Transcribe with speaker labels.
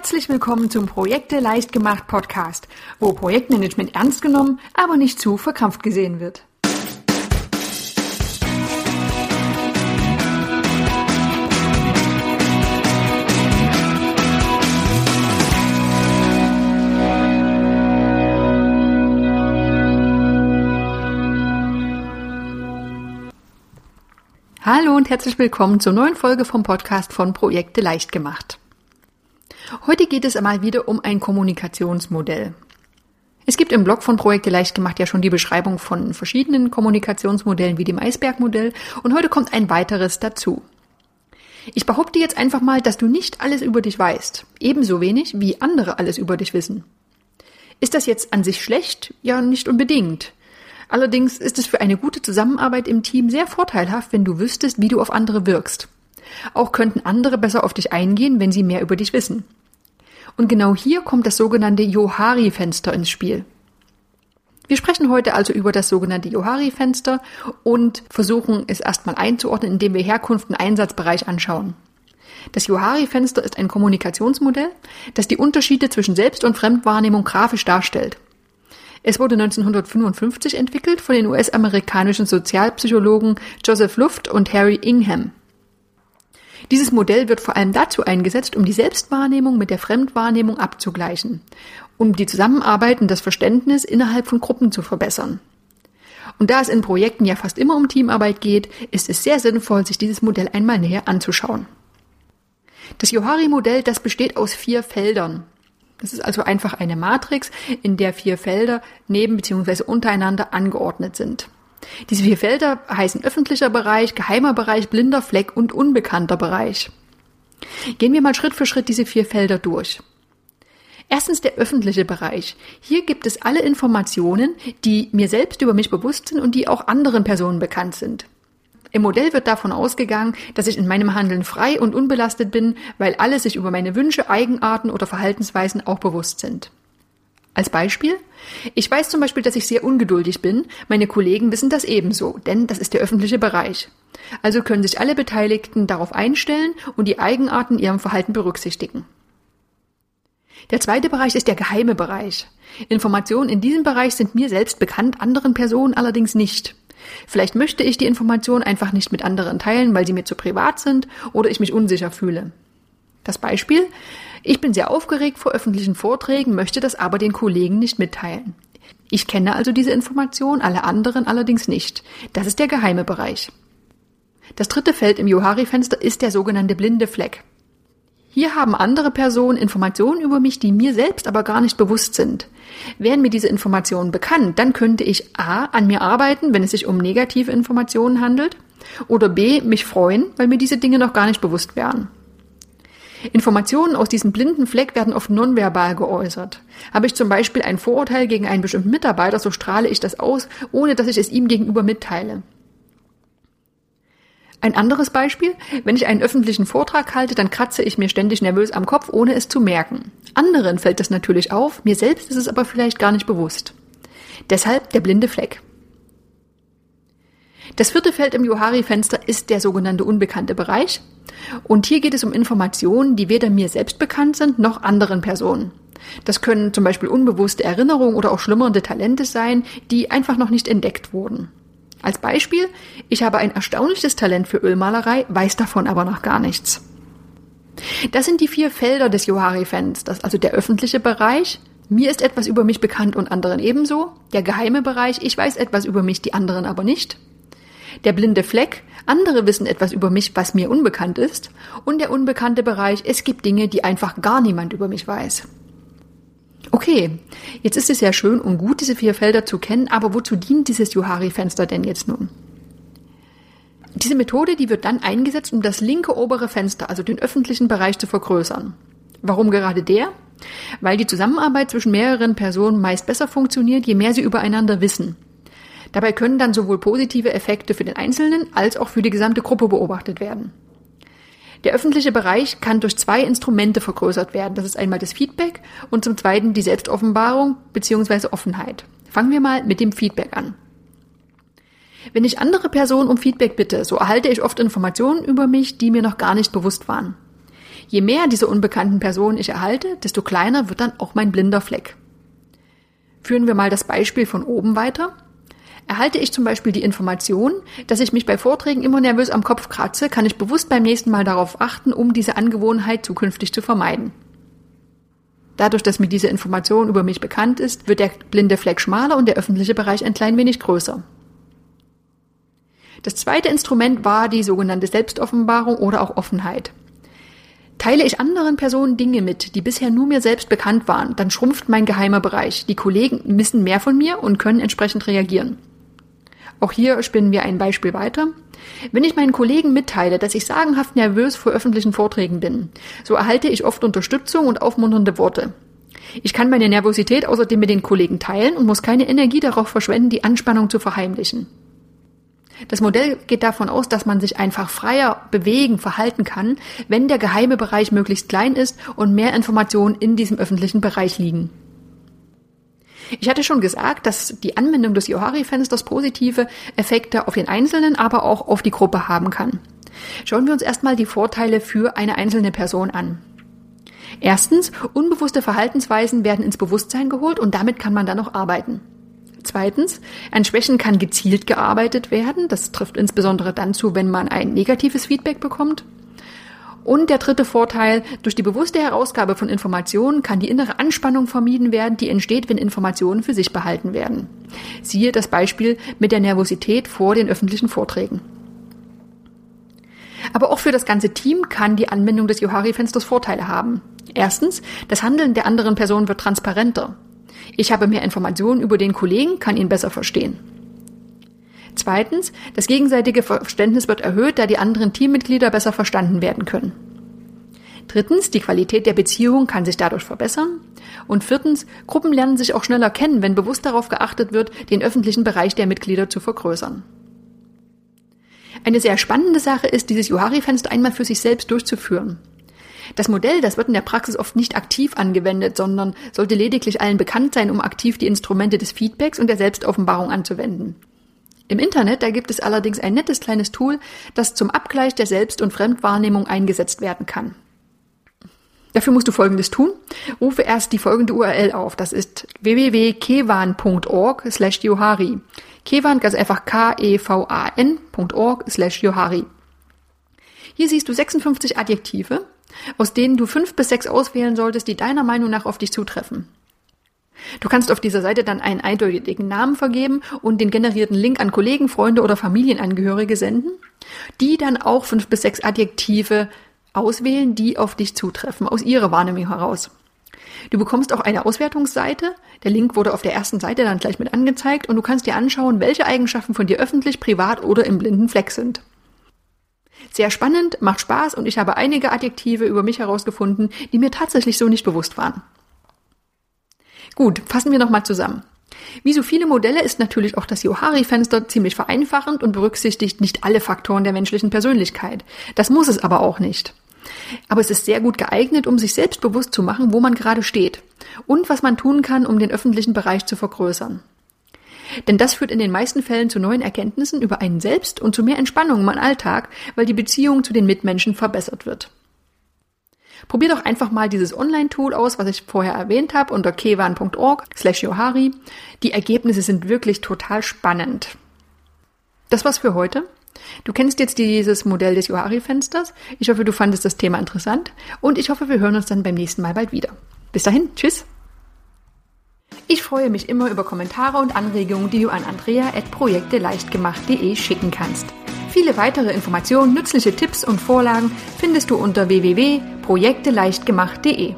Speaker 1: Herzlich willkommen zum Projekte leicht gemacht Podcast, wo Projektmanagement ernst genommen, aber nicht zu verkrampft gesehen wird. Hallo und herzlich willkommen zur neuen Folge vom Podcast von Projekte leicht gemacht. Heute geht es einmal wieder um ein Kommunikationsmodell. Es gibt im Blog von Projekte leicht gemacht ja schon die Beschreibung von verschiedenen Kommunikationsmodellen wie dem Eisbergmodell und heute kommt ein weiteres dazu. Ich behaupte jetzt einfach mal, dass du nicht alles über dich weißt, ebenso wenig wie andere alles über dich wissen. Ist das jetzt an sich schlecht? Ja, nicht unbedingt. Allerdings ist es für eine gute Zusammenarbeit im Team sehr vorteilhaft, wenn du wüsstest, wie du auf andere wirkst. Auch könnten andere besser auf dich eingehen, wenn sie mehr über dich wissen. Und genau hier kommt das sogenannte Johari-Fenster ins Spiel. Wir sprechen heute also über das sogenannte Johari-Fenster und versuchen es erstmal einzuordnen, indem wir Herkunft und Einsatzbereich anschauen. Das Johari-Fenster ist ein Kommunikationsmodell, das die Unterschiede zwischen Selbst- und Fremdwahrnehmung grafisch darstellt. Es wurde 1955 entwickelt von den US-amerikanischen Sozialpsychologen Joseph Luft und Harry Ingham. Dieses Modell wird vor allem dazu eingesetzt, um die Selbstwahrnehmung mit der Fremdwahrnehmung abzugleichen, um die Zusammenarbeit und das Verständnis innerhalb von Gruppen zu verbessern. Und da es in Projekten ja fast immer um Teamarbeit geht, ist es sehr sinnvoll, sich dieses Modell einmal näher anzuschauen. Das Johari-Modell, das besteht aus vier Feldern. Das ist also einfach eine Matrix, in der vier Felder neben bzw. untereinander angeordnet sind. Diese vier Felder heißen öffentlicher Bereich, geheimer Bereich, blinder Fleck und unbekannter Bereich. Gehen wir mal Schritt für Schritt diese vier Felder durch. Erstens der öffentliche Bereich. Hier gibt es alle Informationen, die mir selbst über mich bewusst sind und die auch anderen Personen bekannt sind. Im Modell wird davon ausgegangen, dass ich in meinem Handeln frei und unbelastet bin, weil alle sich über meine Wünsche, Eigenarten oder Verhaltensweisen auch bewusst sind. Als Beispiel? Ich weiß zum Beispiel, dass ich sehr ungeduldig bin. Meine Kollegen wissen das ebenso, denn das ist der öffentliche Bereich. Also können sich alle Beteiligten darauf einstellen und die Eigenarten ihrem Verhalten berücksichtigen. Der zweite Bereich ist der geheime Bereich. Informationen in diesem Bereich sind mir selbst bekannt, anderen Personen allerdings nicht. Vielleicht möchte ich die Informationen einfach nicht mit anderen teilen, weil sie mir zu privat sind oder ich mich unsicher fühle. Das Beispiel? Ich bin sehr aufgeregt vor öffentlichen Vorträgen, möchte das aber den Kollegen nicht mitteilen. Ich kenne also diese Information, alle anderen allerdings nicht. Das ist der geheime Bereich. Das dritte Feld im Johari-Fenster ist der sogenannte blinde Fleck. Hier haben andere Personen Informationen über mich, die mir selbst aber gar nicht bewusst sind. Wären mir diese Informationen bekannt, dann könnte ich A an mir arbeiten, wenn es sich um negative Informationen handelt, oder B mich freuen, weil mir diese Dinge noch gar nicht bewusst wären. Informationen aus diesem blinden Fleck werden oft nonverbal geäußert. Habe ich zum Beispiel ein Vorurteil gegen einen bestimmten Mitarbeiter, so strahle ich das aus, ohne dass ich es ihm gegenüber mitteile. Ein anderes Beispiel, wenn ich einen öffentlichen Vortrag halte, dann kratze ich mir ständig nervös am Kopf, ohne es zu merken. Anderen fällt das natürlich auf, mir selbst ist es aber vielleicht gar nicht bewusst. Deshalb der blinde Fleck. Das vierte Feld im Johari-Fenster ist der sogenannte unbekannte Bereich. Und hier geht es um Informationen, die weder mir selbst bekannt sind, noch anderen Personen. Das können zum Beispiel unbewusste Erinnerungen oder auch schlummernde Talente sein, die einfach noch nicht entdeckt wurden. Als Beispiel, ich habe ein erstaunliches Talent für Ölmalerei, weiß davon aber noch gar nichts. Das sind die vier Felder des Johari-Fensters, also der öffentliche Bereich, mir ist etwas über mich bekannt und anderen ebenso, der geheime Bereich, ich weiß etwas über mich, die anderen aber nicht, der blinde Fleck, andere wissen etwas über mich, was mir unbekannt ist, und der unbekannte Bereich, es gibt Dinge, die einfach gar niemand über mich weiß. Okay, jetzt ist es ja schön und gut, diese vier Felder zu kennen, aber wozu dient dieses Johari-Fenster denn jetzt nun? Diese Methode, die wird dann eingesetzt, um das linke obere Fenster, also den öffentlichen Bereich, zu vergrößern. Warum gerade der? Weil die Zusammenarbeit zwischen mehreren Personen meist besser funktioniert, je mehr sie übereinander wissen. Dabei können dann sowohl positive Effekte für den Einzelnen als auch für die gesamte Gruppe beobachtet werden. Der öffentliche Bereich kann durch zwei Instrumente vergrößert werden. Das ist einmal das Feedback und zum zweiten die Selbstoffenbarung bzw. Offenheit. Fangen wir mal mit dem Feedback an. Wenn ich andere Personen um Feedback bitte, so erhalte ich oft Informationen über mich, die mir noch gar nicht bewusst waren. Je mehr dieser unbekannten Person ich erhalte, desto kleiner wird dann auch mein blinder Fleck. Führen wir mal das Beispiel von oben weiter. Erhalte ich zum Beispiel die Information, dass ich mich bei Vorträgen immer nervös am Kopf kratze, kann ich bewusst beim nächsten Mal darauf achten, um diese Angewohnheit zukünftig zu vermeiden. Dadurch, dass mir diese Information über mich bekannt ist, wird der blinde Fleck schmaler und der öffentliche Bereich ein klein wenig größer. Das zweite Instrument war die sogenannte Selbstoffenbarung oder auch Offenheit. Teile ich anderen Personen Dinge mit, die bisher nur mir selbst bekannt waren, dann schrumpft mein geheimer Bereich. Die Kollegen wissen mehr von mir und können entsprechend reagieren. Auch hier spinnen wir ein Beispiel weiter. Wenn ich meinen Kollegen mitteile, dass ich sagenhaft nervös vor öffentlichen Vorträgen bin, so erhalte ich oft Unterstützung und aufmunternde Worte. Ich kann meine Nervosität außerdem mit den Kollegen teilen und muss keine Energie darauf verschwenden, die Anspannung zu verheimlichen. Das Modell geht davon aus, dass man sich einfach freier bewegen, verhalten kann, wenn der geheime Bereich möglichst klein ist und mehr Informationen in diesem öffentlichen Bereich liegen. Ich hatte schon gesagt, dass die Anwendung des Johari-Fensters positive Effekte auf den Einzelnen, aber auch auf die Gruppe haben kann. Schauen wir uns erstmal die Vorteile für eine einzelne Person an. Erstens, unbewusste Verhaltensweisen werden ins Bewusstsein geholt und damit kann man dann noch arbeiten. Zweitens, an Schwächen kann gezielt gearbeitet werden. Das trifft insbesondere dann zu, wenn man ein negatives Feedback bekommt. Und der dritte Vorteil, durch die bewusste Herausgabe von Informationen kann die innere Anspannung vermieden werden, die entsteht, wenn Informationen für sich behalten werden. Siehe das Beispiel mit der Nervosität vor den öffentlichen Vorträgen. Aber auch für das ganze Team kann die Anwendung des Johari-Fensters Vorteile haben. Erstens, das Handeln der anderen Person wird transparenter. Ich habe mehr Informationen über den Kollegen, kann ihn besser verstehen. Zweitens, das gegenseitige Verständnis wird erhöht, da die anderen Teammitglieder besser verstanden werden können. Drittens, die Qualität der Beziehung kann sich dadurch verbessern. Und viertens, Gruppen lernen sich auch schneller kennen, wenn bewusst darauf geachtet wird, den öffentlichen Bereich der Mitglieder zu vergrößern. Eine sehr spannende Sache ist, dieses Johari-Fenster einmal für sich selbst durchzuführen. Das Modell, das wird in der Praxis oft nicht aktiv angewendet, sondern sollte lediglich allen bekannt sein, um aktiv die Instrumente des Feedbacks und der Selbstoffenbarung anzuwenden. Im Internet, da gibt es allerdings ein nettes kleines Tool, das zum Abgleich der Selbst- und Fremdwahrnehmung eingesetzt werden kann. Dafür musst du Folgendes tun. Rufe erst die folgende URL auf. Das ist www.kevan.org slash Johari. Kevan, ganz einfach K-E-V-A-N.org slash Johari. Hier siehst du 56 Adjektive, aus denen du fünf bis sechs auswählen solltest, die deiner Meinung nach auf dich zutreffen. Du kannst auf dieser Seite dann einen eindeutigen Namen vergeben und den generierten Link an Kollegen, Freunde oder Familienangehörige senden, die dann auch fünf bis sechs Adjektive auswählen, die auf dich zutreffen, aus ihrer Wahrnehmung heraus. Du bekommst auch eine Auswertungsseite. Der Link wurde auf der ersten Seite dann gleich mit angezeigt und du kannst dir anschauen, welche Eigenschaften von dir öffentlich, privat oder im blinden Fleck sind. Sehr spannend, macht Spaß und ich habe einige Adjektive über mich herausgefunden, die mir tatsächlich so nicht bewusst waren. Gut, fassen wir nochmal zusammen. Wie so viele Modelle ist natürlich auch das Johari-Fenster ziemlich vereinfachend und berücksichtigt nicht alle Faktoren der menschlichen Persönlichkeit. Das muss es aber auch nicht. Aber es ist sehr gut geeignet, um sich selbst bewusst zu machen, wo man gerade steht und was man tun kann, um den öffentlichen Bereich zu vergrößern. Denn das führt in den meisten Fällen zu neuen Erkenntnissen über einen selbst und zu mehr Entspannung im Alltag, weil die Beziehung zu den Mitmenschen verbessert wird. Probier doch einfach mal dieses Online-Tool aus, was ich vorher erwähnt habe, unter kewan.org slash johari. Die Ergebnisse sind wirklich total spannend. Das war's für heute. Du kennst jetzt dieses Modell des Johari-Fensters. Ich hoffe, du fandest das Thema interessant und ich hoffe, wir hören uns dann beim nächsten Mal bald wieder. Bis dahin, tschüss! Ich freue mich immer über Kommentare und Anregungen, die du an andrea.projekteleichtgemacht.de schicken kannst. Viele weitere Informationen, nützliche Tipps und Vorlagen findest du unter www.projekteleichtgemacht.de.